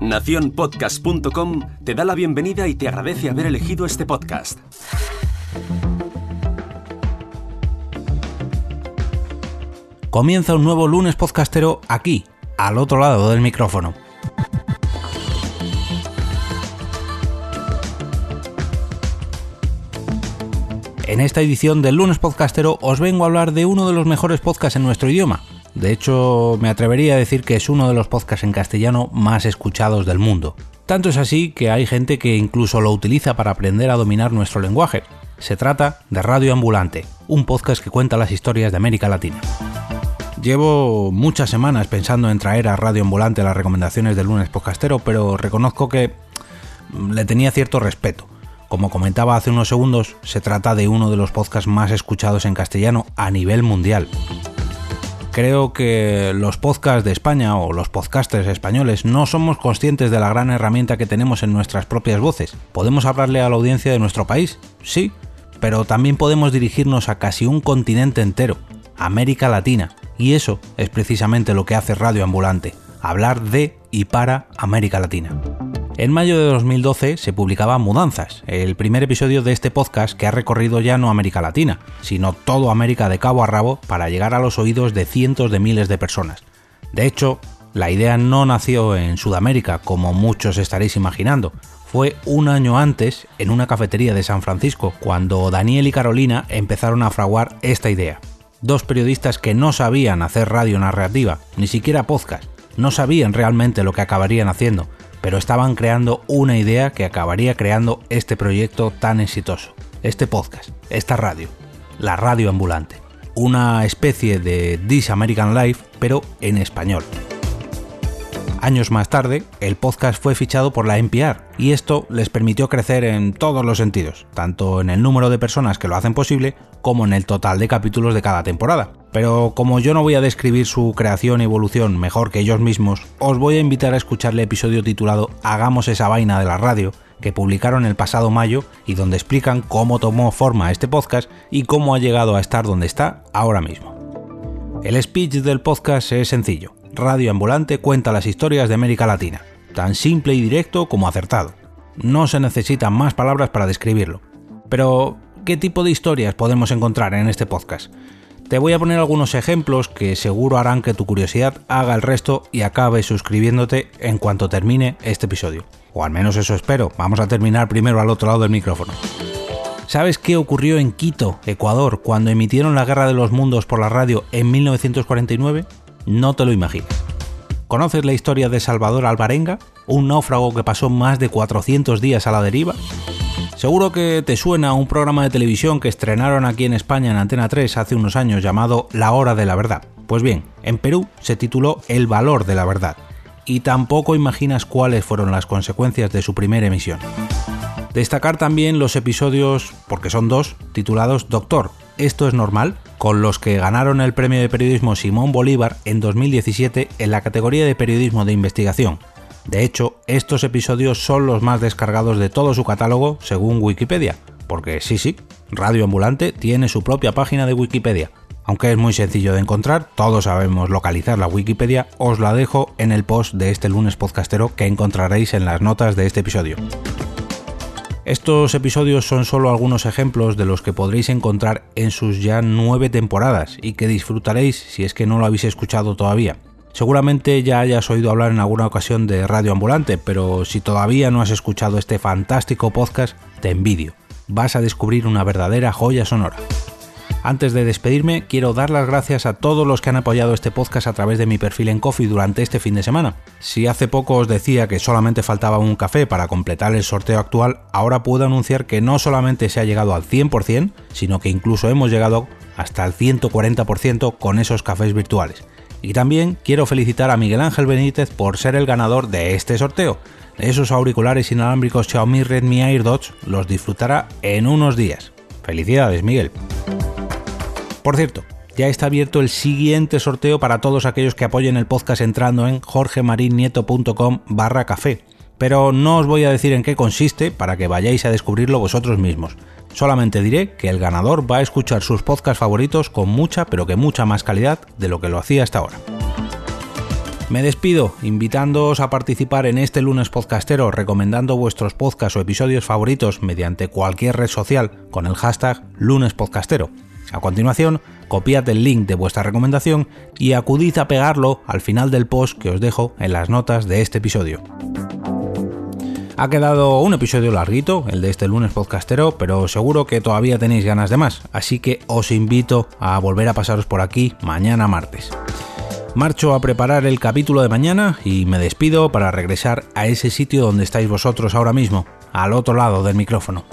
Naciónpodcast.com te da la bienvenida y te agradece haber elegido este podcast. Comienza un nuevo lunes podcastero aquí, al otro lado del micrófono. En esta edición del lunes podcastero os vengo a hablar de uno de los mejores podcasts en nuestro idioma. De hecho, me atrevería a decir que es uno de los podcasts en castellano más escuchados del mundo. Tanto es así que hay gente que incluso lo utiliza para aprender a dominar nuestro lenguaje. Se trata de Radio Ambulante, un podcast que cuenta las historias de América Latina. Llevo muchas semanas pensando en traer a Radio Ambulante las recomendaciones del lunes podcastero, pero reconozco que le tenía cierto respeto. Como comentaba hace unos segundos, se trata de uno de los podcasts más escuchados en castellano a nivel mundial. Creo que los podcasts de España o los podcasters españoles no somos conscientes de la gran herramienta que tenemos en nuestras propias voces. Podemos hablarle a la audiencia de nuestro país, sí, pero también podemos dirigirnos a casi un continente entero, América Latina, y eso es precisamente lo que hace Radio Ambulante, hablar de y para América Latina. En mayo de 2012 se publicaba Mudanzas, el primer episodio de este podcast que ha recorrido ya no América Latina, sino todo América de cabo a rabo para llegar a los oídos de cientos de miles de personas. De hecho, la idea no nació en Sudamérica, como muchos estaréis imaginando. Fue un año antes, en una cafetería de San Francisco, cuando Daniel y Carolina empezaron a fraguar esta idea. Dos periodistas que no sabían hacer radio narrativa, ni siquiera podcast, no sabían realmente lo que acabarían haciendo, pero estaban creando una idea que acabaría creando este proyecto tan exitoso, este podcast, esta radio, la radio ambulante, una especie de This American Life, pero en español. Años más tarde, el podcast fue fichado por la NPR y esto les permitió crecer en todos los sentidos, tanto en el número de personas que lo hacen posible como en el total de capítulos de cada temporada. Pero como yo no voy a describir su creación y evolución mejor que ellos mismos, os voy a invitar a escuchar el episodio titulado Hagamos esa vaina de la radio, que publicaron el pasado mayo y donde explican cómo tomó forma este podcast y cómo ha llegado a estar donde está ahora mismo. El speech del podcast es sencillo Radio Ambulante cuenta las historias de América Latina, tan simple y directo como acertado. No se necesitan más palabras para describirlo. Pero, ¿qué tipo de historias podemos encontrar en este podcast? Te voy a poner algunos ejemplos que seguro harán que tu curiosidad haga el resto y acabe suscribiéndote en cuanto termine este episodio. O al menos eso espero. Vamos a terminar primero al otro lado del micrófono. ¿Sabes qué ocurrió en Quito, Ecuador, cuando emitieron la Guerra de los Mundos por la radio en 1949? no te lo imaginas. ¿Conoces la historia de Salvador Alvarenga, un náufrago que pasó más de 400 días a la deriva? Seguro que te suena un programa de televisión que estrenaron aquí en España en Antena 3 hace unos años llamado La Hora de la Verdad. Pues bien, en Perú se tituló El Valor de la Verdad, y tampoco imaginas cuáles fueron las consecuencias de su primera emisión. Destacar también los episodios, porque son dos, titulados Doctor, ¿esto es normal? con los que ganaron el premio de periodismo Simón Bolívar en 2017 en la categoría de periodismo de investigación. De hecho, estos episodios son los más descargados de todo su catálogo según Wikipedia, porque sí, sí, Radio Ambulante tiene su propia página de Wikipedia. Aunque es muy sencillo de encontrar, todos sabemos localizar la Wikipedia, os la dejo en el post de este lunes podcastero que encontraréis en las notas de este episodio. Estos episodios son solo algunos ejemplos de los que podréis encontrar en sus ya nueve temporadas y que disfrutaréis si es que no lo habéis escuchado todavía. Seguramente ya hayas oído hablar en alguna ocasión de Radio Ambulante, pero si todavía no has escuchado este fantástico podcast, te envidio. Vas a descubrir una verdadera joya sonora. Antes de despedirme, quiero dar las gracias a todos los que han apoyado este podcast a través de mi perfil en Coffee durante este fin de semana. Si hace poco os decía que solamente faltaba un café para completar el sorteo actual, ahora puedo anunciar que no solamente se ha llegado al 100%, sino que incluso hemos llegado hasta el 140% con esos cafés virtuales. Y también quiero felicitar a Miguel Ángel Benítez por ser el ganador de este sorteo. Esos auriculares inalámbricos Xiaomi Redmi AirDots los disfrutará en unos días. Felicidades, Miguel. Por cierto, ya está abierto el siguiente sorteo para todos aquellos que apoyen el podcast entrando en jorgemarinieto.com barra café. Pero no os voy a decir en qué consiste para que vayáis a descubrirlo vosotros mismos. Solamente diré que el ganador va a escuchar sus podcasts favoritos con mucha, pero que mucha más calidad de lo que lo hacía hasta ahora. Me despido invitándoos a participar en este lunes podcastero recomendando vuestros podcasts o episodios favoritos mediante cualquier red social con el hashtag lunespodcastero. A continuación, copiad el link de vuestra recomendación y acudid a pegarlo al final del post que os dejo en las notas de este episodio. Ha quedado un episodio larguito, el de este lunes podcastero, pero seguro que todavía tenéis ganas de más, así que os invito a volver a pasaros por aquí mañana martes. Marcho a preparar el capítulo de mañana y me despido para regresar a ese sitio donde estáis vosotros ahora mismo, al otro lado del micrófono.